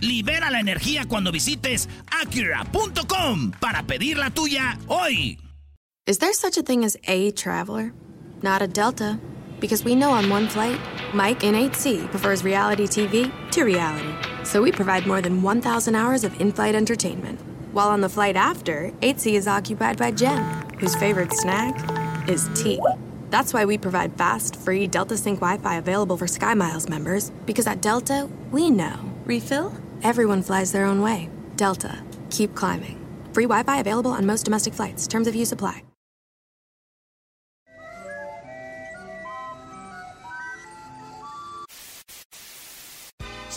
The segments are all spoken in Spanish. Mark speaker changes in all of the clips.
Speaker 1: Libera la energía cuando visites Acura.com para pedir la tuya hoy.
Speaker 2: Is there such a thing as a traveler? Not a Delta. Because we know on one flight, Mike in 8C prefers reality TV to reality. So we provide more than 1,000 hours of in flight entertainment. While on the flight after, 8C is occupied by Jen, whose favorite snack is tea. That's why we provide fast, free Delta Sync Wi Fi available for SkyMiles members, because at Delta, we know. Refill? Everyone flies their own way. Delta. Keep climbing. Free Wi Fi available on most domestic flights. Terms of use apply.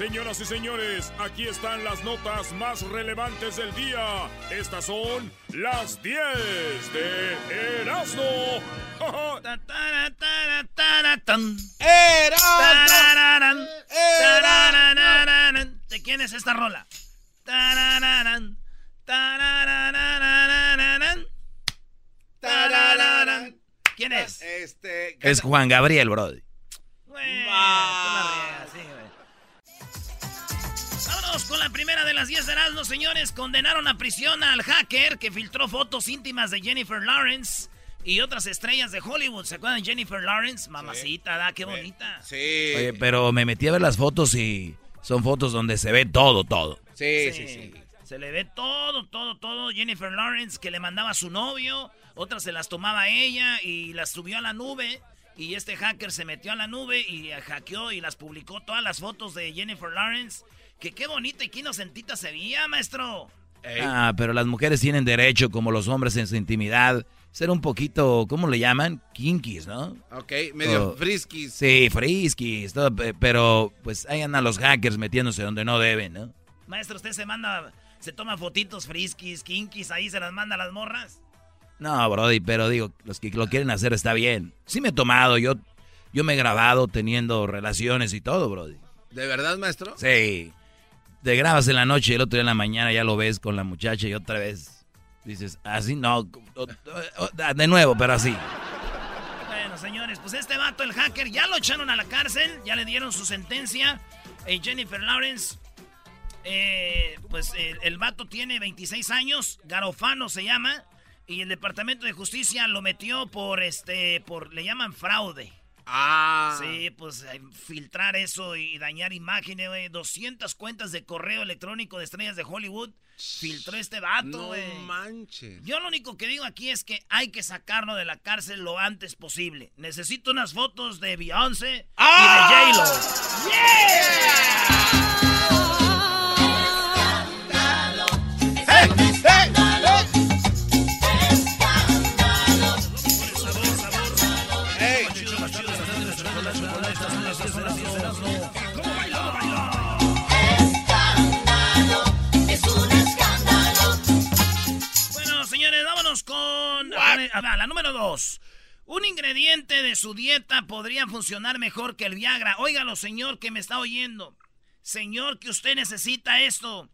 Speaker 3: Señoras y señores, aquí están las notas más relevantes del día. Estas son las 10 de Erasmo.
Speaker 1: ¿De quién es esta rola? ¿Quién es?
Speaker 4: Este,
Speaker 5: es Juan Gabriel, brody.
Speaker 1: Vámonos con la primera de las 10 de Erasmo, señores. Condenaron a prisión al hacker que filtró fotos íntimas de Jennifer Lawrence y otras estrellas de Hollywood. ¿Se acuerdan de Jennifer Lawrence? Mamacita, da, qué bonita.
Speaker 5: Sí. Oye, pero me metí a ver las fotos y son fotos donde se ve todo, todo.
Speaker 4: Sí, sí, sí.
Speaker 1: Se le ve todo, todo, todo. Jennifer Lawrence que le mandaba a su novio, otras se las tomaba ella y las subió a la nube. Y este hacker se metió a la nube y hackeó y las publicó todas las fotos de Jennifer Lawrence. Que qué bonita y qué inocentita se veía, maestro.
Speaker 5: Ah, pero las mujeres tienen derecho, como los hombres en su intimidad, ser un poquito, ¿cómo le llaman? Kinkies, ¿no?
Speaker 4: Ok, medio friskies.
Speaker 5: Sí, friskies, pero pues ahí andan los hackers metiéndose donde no deben, ¿no?
Speaker 1: Maestro, ¿usted se manda, se toma fotitos friskies, kinkies, ahí se las manda a las morras?
Speaker 5: No, Brody, pero digo, los que lo quieren hacer está bien. Sí me he tomado, yo, yo me he grabado teniendo relaciones y todo, Brody.
Speaker 4: ¿De verdad, maestro?
Speaker 5: Sí. Te grabas en la noche y el otro día en la mañana ya lo ves con la muchacha y otra vez dices, así no, de nuevo, pero así.
Speaker 1: Bueno, señores, pues este vato, el hacker, ya lo echaron a la cárcel, ya le dieron su sentencia. Eh, Jennifer Lawrence, eh, pues el, vato tiene 26 años, Garofano se llama, y el Departamento de Justicia lo metió por, este, por, le llaman fraude.
Speaker 4: Ah.
Speaker 1: Sí, pues eh, filtrar eso y dañar imágenes, güey. 200 cuentas de correo electrónico de estrellas de Hollywood. Filtró este vato, güey.
Speaker 4: No manches.
Speaker 1: Yo lo único que digo aquí es que hay que sacarlo de la cárcel lo antes posible. Necesito unas fotos de Beyoncé
Speaker 4: ¡Ah!
Speaker 1: y de J-Lo. Bueno, su dieta podría funcionar mejor que el Viagra. Óigalo, señor, que me está oyendo. Señor, que usted necesita esto.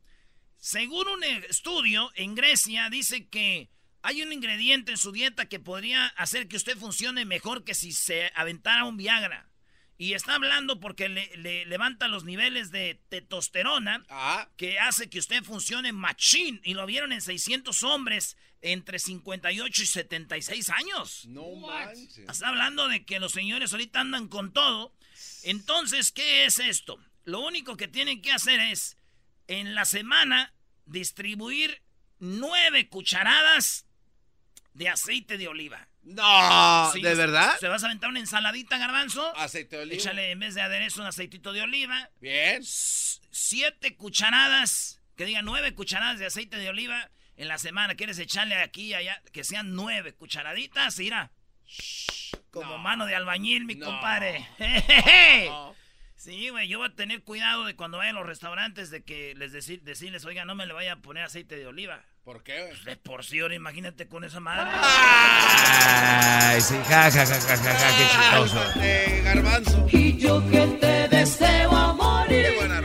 Speaker 1: Según un estudio en Grecia, dice que hay un ingrediente en su dieta que podría hacer que usted funcione mejor que si se aventara un Viagra. Y está hablando porque le, le levanta los niveles de testosterona
Speaker 4: Ah.
Speaker 1: que hace que usted funcione machín. Y lo vieron en 600 hombres entre 58 y 76 años.
Speaker 4: No manches.
Speaker 1: Está hablando de que los señores ahorita andan con todo. Entonces, ¿qué es esto? Lo único que tienen que hacer es, en la semana, distribuir nueve cucharadas de aceite de oliva.
Speaker 4: No,
Speaker 1: Sí,
Speaker 4: ¿de verdad?
Speaker 1: Se vas a aventar una ensaladita, garbanzo.
Speaker 4: Aceite de oliva.
Speaker 1: Échale en vez de aderezo un aceitito de oliva.
Speaker 4: Bien.
Speaker 1: Siete cucharadas, que diga nueve cucharadas de aceite de oliva en la semana. ¿Quieres echarle aquí y allá? Que sean nueve cucharaditas, mira. Como
Speaker 4: No.
Speaker 1: mano de albañil, mi
Speaker 4: No.
Speaker 1: compadre. Jejeje.
Speaker 4: No.
Speaker 1: Sí, güey, yo voy a tener cuidado de cuando vaya a los restaurantes de que les decir, decirles, oiga, no me le vaya a poner aceite de oliva.
Speaker 4: ¿Por qué, güey?
Speaker 1: Pues de porción, imagínate con esa madre.
Speaker 5: Ay, sí, ja, ja, ja, ja, ja, ja, qué chistoso.
Speaker 4: Eh, garbanzo.
Speaker 6: Y yo que te deseo a morir.
Speaker 4: Qué buena.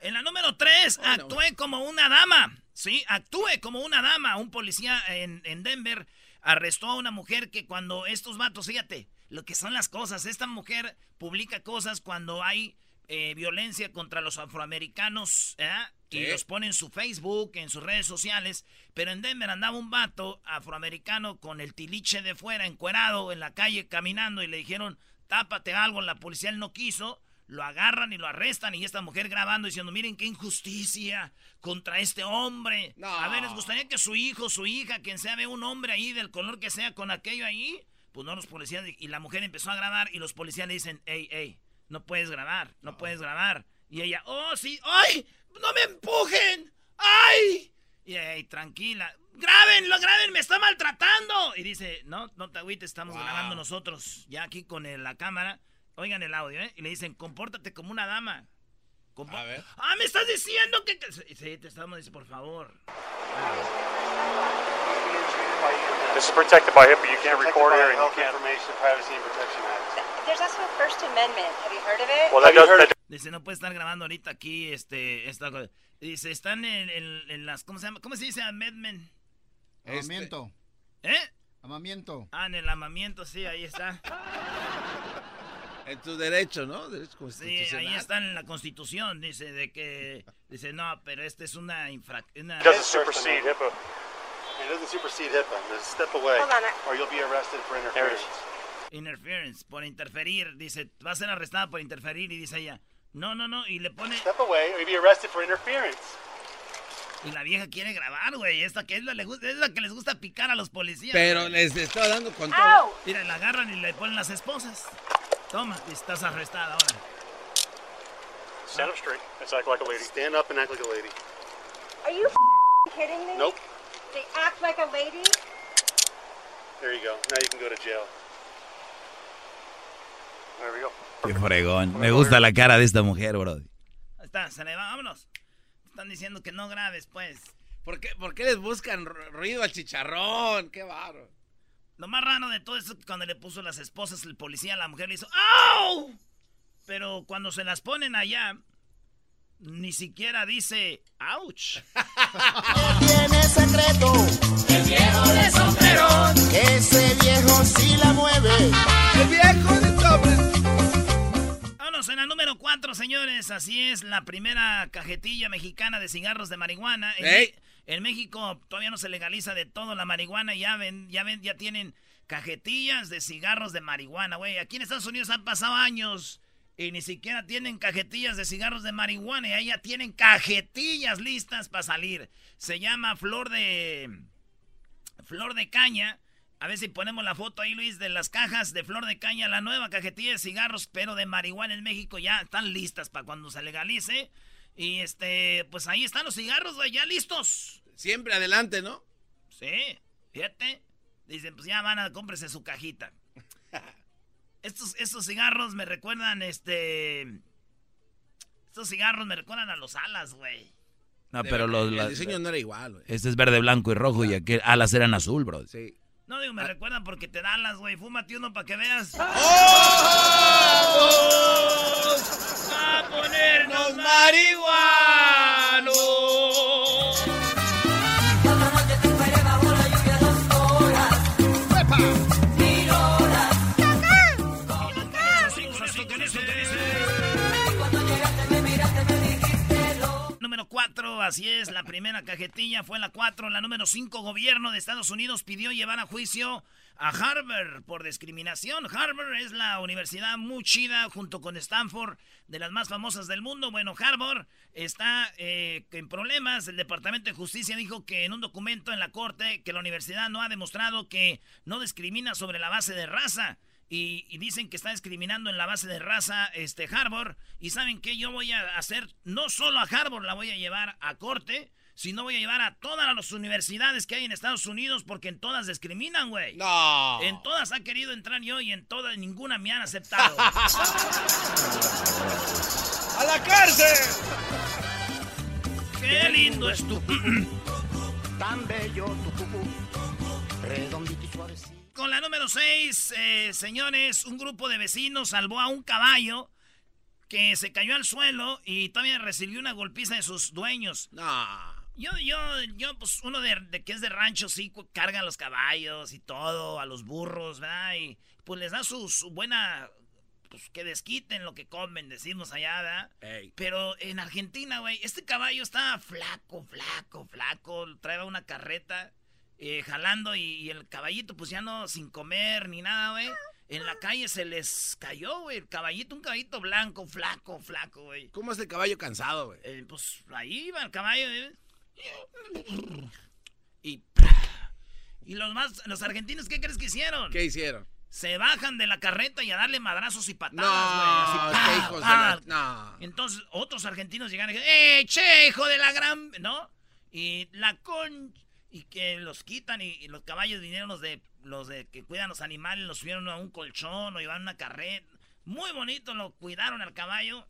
Speaker 1: En la número 3, actué como una dama. Sí, actúe como una dama. Un policía en, en Denver arrestó a una mujer que cuando estos vatos, fíjate, lo que son las cosas, esta mujer publica cosas cuando hay eh, violencia contra los afroamericanos, ¿eh? Y los pone en su Facebook, en sus redes sociales. Pero en Denver andaba un vato afroamericano con el tiliche de fuera, encuerado, en la calle, caminando, y le dijeron, tápate algo. La policía él no quiso. Lo agarran y lo arrestan. Y esta mujer grabando diciendo, miren qué injusticia contra este hombre.
Speaker 4: No.
Speaker 1: A ver, ¿les gustaría que su hijo, su hija, quien sea, vea un hombre ahí del color que sea con aquello ahí? Pues no, los policías. Y la mujer empezó a grabar y los policías le dicen, hey, hey, no puedes grabar, no puedes grabar. Y ella, oh, sí, ¡ay! ¡No me empujen! ¡Ay! Y ey, tranquila. ¡Grábenlo, graben! ¡Me está maltratando! Y dice, no, no te agüites, estamos
Speaker 4: Wow.
Speaker 1: grabando nosotros. Ya aquí con la cámara. Oigan el audio, ¿eh? Y le dicen, compórtate como una dama. Compo-
Speaker 4: A ver.
Speaker 1: ¡Ah, me estás diciendo que...! que-". Sí, te estamos diciendo, por favor.
Speaker 7: This is protected by HIPAA. You can't record here, and you can't.
Speaker 8: Information Privacy and Protection Act.
Speaker 9: There's also a First Amendment. Have you heard of it?
Speaker 7: Well, that does,
Speaker 8: heard
Speaker 7: that
Speaker 1: Dice, no puede estar grabando ahorita aquí, este, esta cosa. Dice, están en, en- en las, ¿cómo se llama? ¿Cómo se dice amendment?
Speaker 4: Este,
Speaker 10: Amamiento.
Speaker 1: ¿Eh?
Speaker 10: Amamiento.
Speaker 1: Ah, en el amamiento, sí, ahí está.
Speaker 4: En tu derecho, ¿no? Derecho
Speaker 1: Sí,
Speaker 4: constitucional.
Speaker 1: ahí está en la constitución, dice, de que, dice, no, pero esta es una infracción.
Speaker 7: doesn't supersede HIPAA.
Speaker 8: It doesn't supersede HIPAA. Just step away,
Speaker 9: Hold on, I-
Speaker 8: or you'll be arrested for interference.
Speaker 1: Interference, por interferir, dice, va a ser arrestada por interferir, y dice ella, no, no, no, y le pone,
Speaker 8: Step away, or you'll be arrested for interference.
Speaker 1: y la vieja quiere grabar, güey, esta que es la, es la que les gusta picar a los policías.
Speaker 4: Pero les estaba dando con todo.
Speaker 9: Ow!
Speaker 1: Mira, la agarran y le ponen las esposas. Toma, estás arrestada ahora.
Speaker 7: Stand up straight. Let's act like a lady.
Speaker 8: Stand up and act like a lady.
Speaker 9: Are you f***ing kidding me?
Speaker 8: Nope.
Speaker 9: They act like a lady?
Speaker 8: There you go. Now you can go to jail.
Speaker 7: There we go.
Speaker 5: Qué fregón. Me gusta la cara de esta mujer, bro.
Speaker 1: Ahí está, se le va, vámonos. Están diciendo que no grabes, pues.
Speaker 4: ¿Por qué, ¿Por qué les buscan ru- ruido al chicharrón? Qué barro.
Speaker 1: Lo más raro de todo eso es que cuando le puso las esposas el policía, la mujer le hizo ¡Au! Pero cuando se las ponen allá, ni siquiera dice ¡Ouch!
Speaker 6: Tiene secreto. El viejo de sombrero. Ese viejo sí la mueve.
Speaker 4: El viejo de sobre.
Speaker 1: Vámonos en la número 4, señores. Así es, la primera cajetilla mexicana de cigarros de marihuana. En,
Speaker 4: Ey.
Speaker 1: En México todavía no se legaliza de todo la marihuana. Ya ven, ya ven, ya tienen cajetillas de cigarros de marihuana, güey. Aquí en Estados Unidos han pasado años y ni siquiera tienen cajetillas de cigarros de marihuana. Y ahí ya tienen cajetillas listas para salir. Se llama flor de flor de caña. A ver si ponemos la foto ahí, Luis, de las cajas de flor de caña, la nueva cajetilla de cigarros, pero de marihuana en México ya están listas para cuando se legalice. Y este, pues ahí están los cigarros, güey, ya listos.
Speaker 4: Siempre adelante, ¿no?
Speaker 1: Sí, fíjate. Dicen, pues ya van a cómprese su cajita. Estos, estos cigarros me recuerdan, este. Estos cigarros me recuerdan a los alas, güey.
Speaker 5: No,
Speaker 4: De
Speaker 5: pero
Speaker 4: verdad,
Speaker 5: los,
Speaker 4: El
Speaker 5: la-
Speaker 4: diseño no era igual, güey.
Speaker 5: este es verde, blanco y rojo y aquel alas eran azul, bro.
Speaker 4: Sí.
Speaker 1: No digo, me recuerdan porque te dan las, güey. Fúmate uno para que veas. ¡A así es, la primera cajetilla fue la 4. La número 5, gobierno de Estados Unidos pidió llevar a juicio a Harvard por discriminación. Harvard es la universidad muy chida junto con Stanford, de las más famosas del mundo. Bueno, Harvard está eh, en problemas. El Departamento de Justicia dijo que en un documento en la corte que la universidad no ha demostrado que no discrimina sobre la base de raza. Y, y dicen que está discriminando en la base de raza este Harvard. Y saben que yo voy a hacer, no solo a Harvard la voy a llevar a corte, Si no voy a llevar a todas las universidades que hay en Estados Unidos porque en todas discriminan, güey.
Speaker 4: No.
Speaker 1: En todas ha querido entrar yo y en todas ninguna me han aceptado.
Speaker 4: ¡A la cárcel!
Speaker 1: ¡Qué lindo es tu...
Speaker 6: Tan bello tu redondito y suavecito.
Speaker 1: Con la número 6, señores, un grupo de vecinos salvó a un caballo que se cayó al suelo y todavía recibió una golpiza de sus dueños.
Speaker 4: No.
Speaker 1: Yo, yo, yo, pues uno de, de que es de rancho, sí, carga a los caballos y todo, a los burros, ¿verdad? Y pues les da su, su buena, pues que desquiten lo que comen, decimos allá, ¿verdad?
Speaker 4: Ey.
Speaker 1: Pero en Argentina, güey, este caballo estaba flaco, flaco, flaco, traía una carreta eh, jalando y, y el caballito pues ya no sin comer ni nada, güey. En la calle se les cayó, güey, el caballito, un caballito blanco, flaco, flaco, güey.
Speaker 4: ¿Cómo es el caballo cansado, güey?
Speaker 1: Eh, pues ahí iba el caballo. ¿eh? Y, y los más, los argentinos, ¿qué crees que hicieron?
Speaker 4: ¿Qué hicieron?
Speaker 1: Se bajan de la carreta y a darle madrazos y
Speaker 4: No,
Speaker 1: patadas, güey.
Speaker 4: Hijos de la... No.
Speaker 1: Entonces otros argentinos llegaron y dijeron, ¡eh, che, hijo de la gran... ¿No? Y la con... Y que los quitan y, y los caballos vinieron los de los de que cuidan los animales, los subieron a un colchón o llevaron una carreta. Muy bonito, lo cuidaron al caballo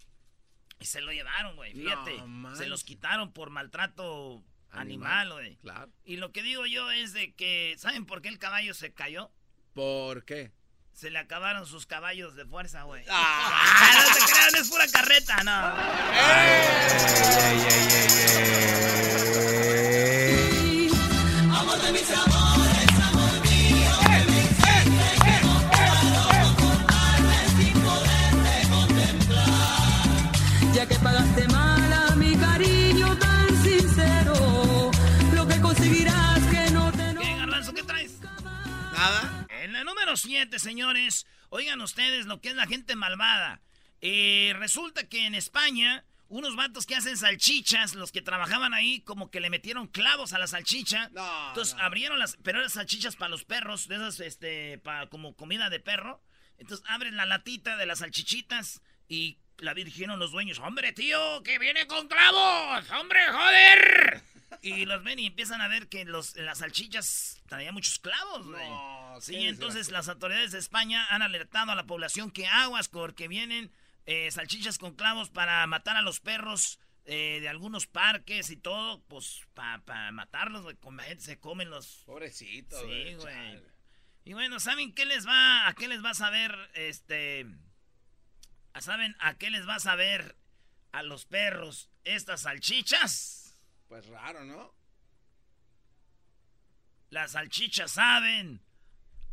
Speaker 1: y se lo llevaron, güey. Fíjate,
Speaker 4: No,
Speaker 1: se los quitaron por maltrato animal, güey.
Speaker 4: Claro.
Speaker 1: Y lo que digo yo es de que, ¿saben por qué el caballo se cayó?
Speaker 4: ¿Por qué?
Speaker 1: Se le acabaron sus caballos de fuerza, güey.
Speaker 4: Ah.
Speaker 1: Ah, no se crean, es pura carreta, no.
Speaker 5: Ey, ey, ey, ey.
Speaker 1: 7, señores, oigan ustedes lo que es la gente malvada. Eh, resulta que en España, unos vatos que hacen salchichas, los que trabajaban ahí, como que le metieron clavos a la salchicha.
Speaker 4: No,
Speaker 1: Entonces
Speaker 4: no.
Speaker 1: abrieron las, pero eran salchichas para los perros, de esas, este, para como comida de perro. Entonces abren la latita de las salchichitas y la dijeron los dueños, hombre tío, que viene con clavos, hombre, joder. Y los ven y empiezan a ver que los, las salchichas traían muchos clavos, güey.
Speaker 4: No,
Speaker 1: Sí, entonces las autoridades de España han alertado a la población que aguas porque vienen eh, salchichas con clavos para matar a los perros eh, de algunos parques y todo, pues para matarlos, güey. Con la gente se comen los...
Speaker 4: Pobrecito,
Speaker 1: Sí,
Speaker 4: güey.
Speaker 1: Y bueno, ¿saben qué les va, a qué les va a saber, este... ¿Saben a qué les va a saber a los perros estas salchichas?
Speaker 4: Pues raro, ¿no?
Speaker 1: Las salchichas saben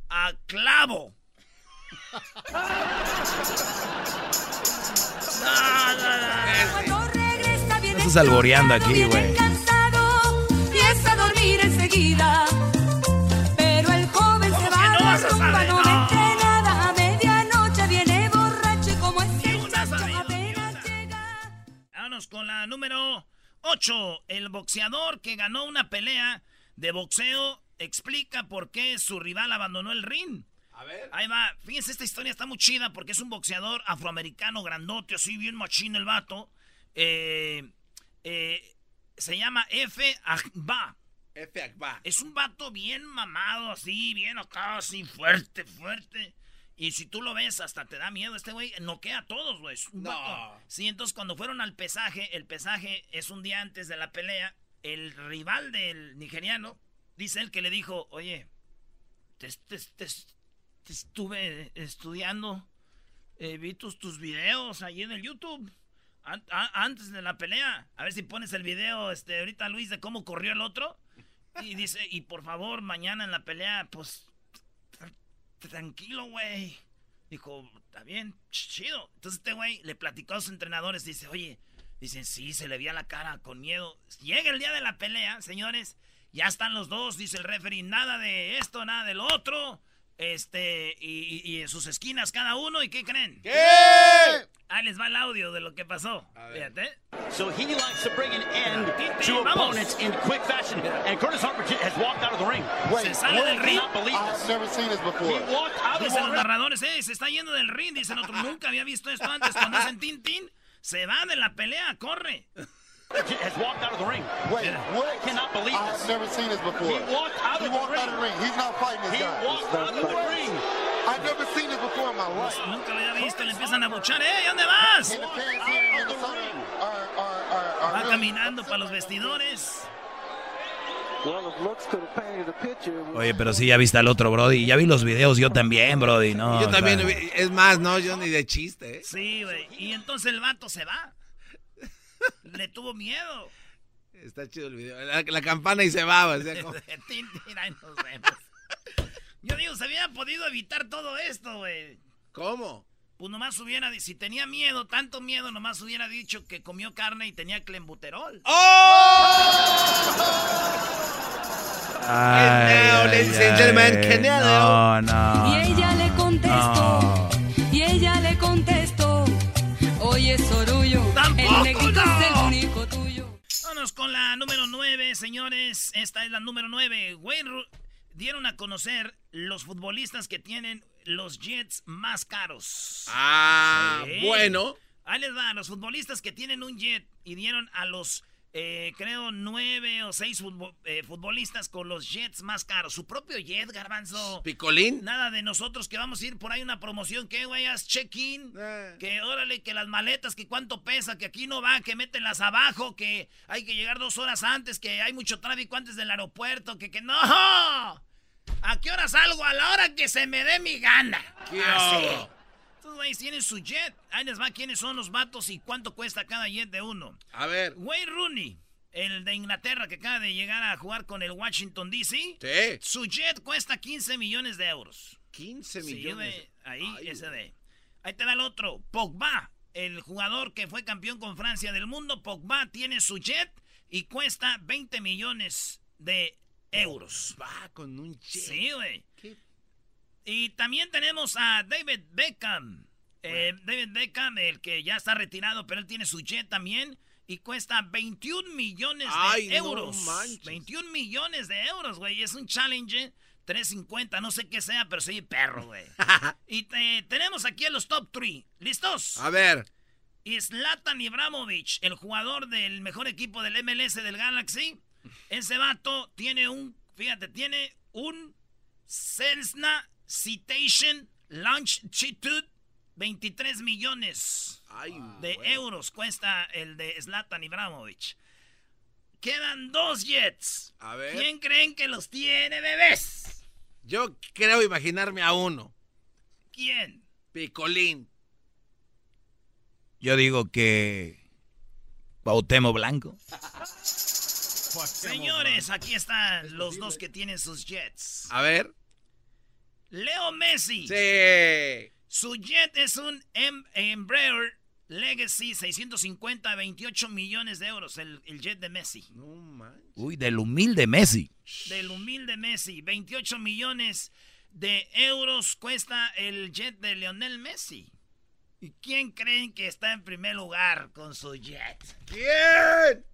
Speaker 1: a clavo. No, no, no.
Speaker 5: Estás alboreando aquí, güey.
Speaker 10: cansado, empieza a dormir enseguida. Pero el joven se
Speaker 1: ¿Cómo
Speaker 10: va a la no. A medianoche viene borracho y como apenas llega.
Speaker 1: Vámonos con la número 8. El boxeador que ganó una pelea de boxeo explica por qué su rival abandonó el ring.
Speaker 4: A ver.
Speaker 1: Ahí va. Fíjense, esta historia está muy chida porque es un boxeador afroamericano grandote, así bien machín el vato. Eh, eh, se llama F. Agba.
Speaker 4: F. Akba.
Speaker 1: Es un vato bien mamado, así, bien acá, así, fuerte, fuerte. Y si tú lo ves, hasta te da miedo. Este güey noquea a todos, güey.
Speaker 4: No.
Speaker 1: vato. Sí, entonces cuando fueron al pesaje, el pesaje es un día antes de la pelea. El rival del nigeriano, dice él que le dijo, oye, te, te- te- estuve estudiando, eh, vi tus, tus videos ahí en el YouTube. antes de la pelea, a ver si pones el video, este, ahorita Luis, de cómo corrió el otro. Y dice, y por favor, mañana en la pelea, pues, tra- tranquilo, güey. Dijo, está bien, ch- chido. Entonces este güey le platicó a sus entrenadores, dice, oye, dicen, sí, se le veía la cara con miedo. Llega el día de la pelea, señores, ya están los dos, dice el referee, nada de esto, nada de lo otro. Este, y, y- en sus esquinas cada uno, ¿y qué creen?
Speaker 4: ¿Qué?
Speaker 1: Ahí les va el audio de lo que pasó. Fíjate.
Speaker 11: So he likes to bring an end to opponents in quick fashion. And Curtis Harper has walked out of the ring.
Speaker 1: Se sale del ring.
Speaker 11: this.
Speaker 6: never seen this
Speaker 11: He
Speaker 6: before.
Speaker 11: walked out of
Speaker 1: Dicen
Speaker 11: the
Speaker 1: los
Speaker 11: ring.
Speaker 1: narradores, eh, se está yendo del ring. Dicen otro, nunca había visto esto antes. Cuando hacen tin tin, se va de la pelea, corre.
Speaker 11: Has walked out of the ring.
Speaker 12: Wait, what?
Speaker 11: I cannot believe
Speaker 12: I have never seen this before.
Speaker 11: He walked out
Speaker 12: He
Speaker 11: of the
Speaker 12: walked out of the ring. He's not fighting this
Speaker 11: He
Speaker 12: guy.
Speaker 11: walked out of the ring.
Speaker 12: I've never seen this before in my life.
Speaker 1: Nunca lo había visto, le empiezan a buchar. ¡Eh, ¿dónde vas?
Speaker 12: The
Speaker 1: Va caminando para los vestidores.
Speaker 5: Oye, pero sí, ya viste al otro, Brody. Ya vi los videos, yo también, Brody, ¿no?
Speaker 4: Yo
Speaker 5: o
Speaker 4: también,
Speaker 5: sea,
Speaker 4: es más, no, yo ni de chiste, ¿eh?
Speaker 1: Sí, güey. Y entonces el vato se va. Le tuvo miedo.
Speaker 4: Está chido el video. La, la campana y se va, o sea, como-
Speaker 1: nos vemos. Yo digo, se hubiera podido evitar todo esto, güey.
Speaker 4: ¿Cómo?
Speaker 1: Pues nomás hubiera, si tenía miedo, tanto miedo, nomás hubiera dicho que comió carne y tenía clembuterol.
Speaker 5: ay,
Speaker 4: Canelo,
Speaker 5: ay,
Speaker 4: ladies and gentlemen.
Speaker 5: No, no.
Speaker 10: Y ella le contestó, y ella le contestó, oye Sorullo, el
Speaker 1: ¡Tampoco,
Speaker 10: negrito
Speaker 1: no!
Speaker 10: es el único tuyo.
Speaker 1: Vámonos con la número 9, señores. Esta es la número 9. Wayne Ru- dieron a conocer los futbolistas que tienen los jets más caros.
Speaker 4: Ah,
Speaker 1: Sí.
Speaker 4: bueno.
Speaker 1: Ahí les va, los futbolistas que tienen un jet y dieron a los, eh, creo, nueve o seis eh, futbolistas con los jets más caros. Su propio jet, garbanzo.
Speaker 4: ¿Picolín?
Speaker 1: Nada de nosotros que vamos a ir por ahí una promoción, que güey, haz check-in,
Speaker 4: Eh.
Speaker 1: que órale, que las maletas, que cuánto pesa, que aquí no va, que mételas abajo, que hay que llegar dos horas antes, que hay mucho tráfico antes del aeropuerto, que que no. ¿A qué hora salgo? A la hora que se me dé mi gana.
Speaker 4: ¿Qué
Speaker 1: Así. Estos güeyes tienen su jet. Ahí les va quiénes son los vatos y cuánto cuesta cada jet de uno.
Speaker 4: A ver.
Speaker 1: Wayne Rooney, el de Inglaterra que acaba de llegar a jugar con el Washington DC.
Speaker 4: Sí.
Speaker 1: Su jet cuesta 15 millones de euros.
Speaker 4: 15
Speaker 1: Sí,
Speaker 4: millones.
Speaker 1: güey, ahí,
Speaker 4: Ay,
Speaker 1: ese de. Ahí te va el otro. Pogba, el jugador que fue campeón con Francia del mundo. Pogba tiene su jet y cuesta 20 millones de euros.
Speaker 4: Va con un jet.
Speaker 1: Sí, güey. Y también tenemos a David Beckham. Eh, David Beckham, el que ya está retirado, pero él tiene su jet también. Y cuesta 21 millones de
Speaker 4: Ay, no
Speaker 1: euros.
Speaker 4: manches.
Speaker 1: 21 millones de euros, güey. Es un challenge 350, no sé qué sea, pero soy perro, güey. y te- tenemos aquí a los top 3. ¿Listos?
Speaker 4: A ver.
Speaker 1: Y Zlatan Ibrahimovic, el jugador del mejor equipo del MLS del Galaxy. Ese vato tiene un, fíjate, tiene un Cessna Citation Longitude 23 millones
Speaker 4: Ay,
Speaker 1: de euros cuesta el de Zlatan Ibrahimovic. Quedan dos jets.
Speaker 4: A ver.
Speaker 1: ¿Quién creen que los tiene, bebés?
Speaker 4: Yo creo imaginarme a uno.
Speaker 1: ¿Quién?
Speaker 4: Picolín.
Speaker 5: Yo digo que. Bautemo Blanco.
Speaker 1: Señores, aquí están los dos que tienen sus jets.
Speaker 4: A ver.
Speaker 1: Leo Messi.
Speaker 4: Sí.
Speaker 1: Su jet es un em- Embraer Legacy 650, 28 millones de euros, el, el jet de Messi.
Speaker 4: No manches.
Speaker 5: Uy, del humilde Messi.
Speaker 1: Del humilde Messi, 28 millones de euros cuesta el jet de Lionel Messi. ¿Y quién creen que está en primer lugar con su jet?
Speaker 4: ¿Quién?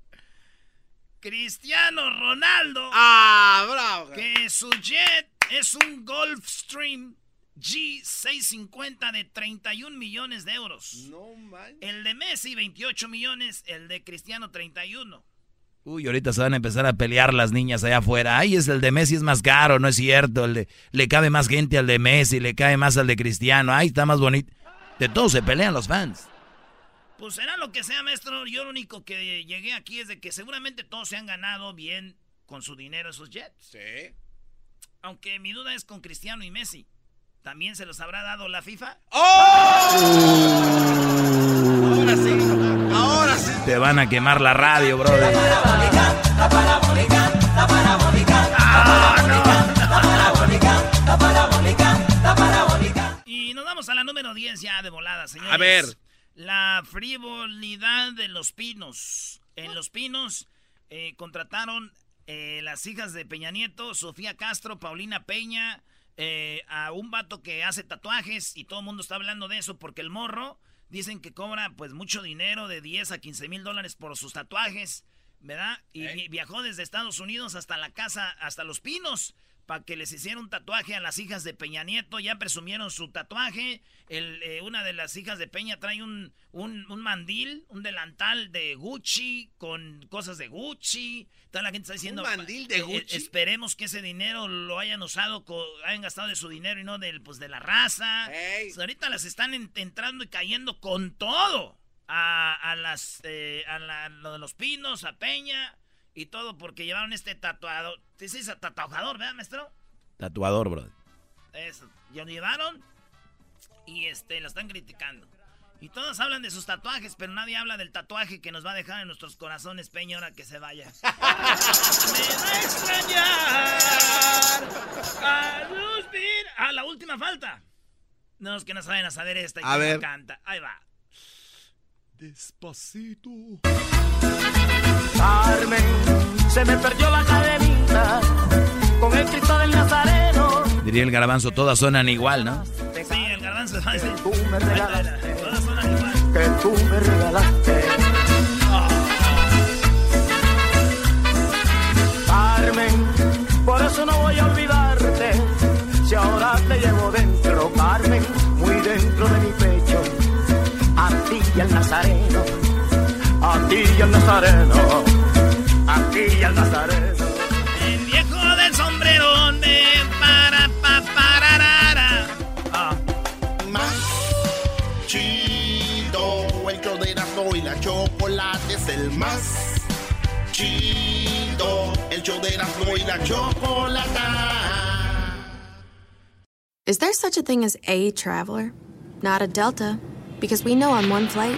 Speaker 1: Cristiano Ronaldo.
Speaker 4: Ah, bravo.
Speaker 1: Que su jet es un Gulfstream G650 de 31 millones de euros.
Speaker 4: No manches.
Speaker 1: El de Messi 28 millones, el de Cristiano 31.
Speaker 5: Uy, ahorita se van a empezar a pelear las niñas allá afuera. Ay, es el de Messi es más caro, no es cierto. El de, le cabe más gente al de Messi, le cae más al de Cristiano. Ay, está más bonito. De todos se pelean los fans.
Speaker 1: Pues será lo que sea, maestro. Yo lo único que llegué aquí es de que seguramente todos se han ganado bien con su dinero esos jets.
Speaker 4: Sí.
Speaker 1: Aunque mi duda es con Cristiano y Messi. ¿También se los habrá dado la FIFA?
Speaker 4: Ahora sí. Ahora sí.
Speaker 5: Te van a quemar la radio, brother.
Speaker 1: Y nos vamos a la número 10 ya de volada, señores.
Speaker 4: A ver.
Speaker 1: La frivolidad de los pinos. En los pinos eh, contrataron eh, las hijas de Peña Nieto, Sofía Castro, Paulina Peña, eh, a un vato que hace tatuajes y todo el mundo está hablando de eso porque el morro dicen que cobra pues mucho dinero de 10 a 15 mil dólares por sus tatuajes, ¿verdad? Y vi- viajó desde Estados Unidos hasta la casa, hasta Los Pinos para que les hiciera un tatuaje a las hijas de Peña Nieto. Ya presumieron su tatuaje. El, eh, una de las hijas de Peña trae un, un, un, mandil, un delantal de Gucci con cosas de Gucci. Toda la gente está diciendo...
Speaker 4: ¿Un mandil de
Speaker 1: eh,
Speaker 4: Gucci?
Speaker 1: esperemos que ese dinero lo hayan usado, hayan gastado de su dinero y no del, pues, de la raza. Pues ahorita las están entrando y cayendo con todo. A, a las eh, a la, lo de los pinos, a Peña y todo porque llevaron este tatuador. ¿Te dices tatuador, verdad, maestro?
Speaker 5: Tatuador, bro.
Speaker 1: Eso. Ya lo llevaron y este lo están criticando. Y todos hablan de sus tatuajes, pero nadie habla del tatuaje que nos va a dejar en nuestros corazones Peña ahora que se vaya. Me va a extrañar. A luz Ah, la última falta. No, es que no saben a saber esta y
Speaker 4: a ver.
Speaker 1: canta. Ahí va.
Speaker 3: Despacito.
Speaker 6: Carmen, se me perdió la cadenita con el Cristo del Nazareno.
Speaker 5: Diría el garbanzo, todas suenan igual, ¿no?
Speaker 1: Sí, el garbanzo a decir.
Speaker 6: Tú me regalaste.
Speaker 1: Todas suenan igual.
Speaker 6: Que tú me regalaste. Carmen, por eso no voy a olvidarte. Si ahora te llevo dentro, Carmen, muy dentro de mi pecho. A ti y al Nazareno. A ti y al Nazareno. A ti y al Nazareno.
Speaker 1: El viejo del sombrerón de para pa pararara. Ah.
Speaker 12: Más chido, el show de Erasmo y la chocolate es el más chido, el show de Erasmo y la chocolata.
Speaker 2: Is there such a thing as a traveler? Not a Delta. Because we know on one flight,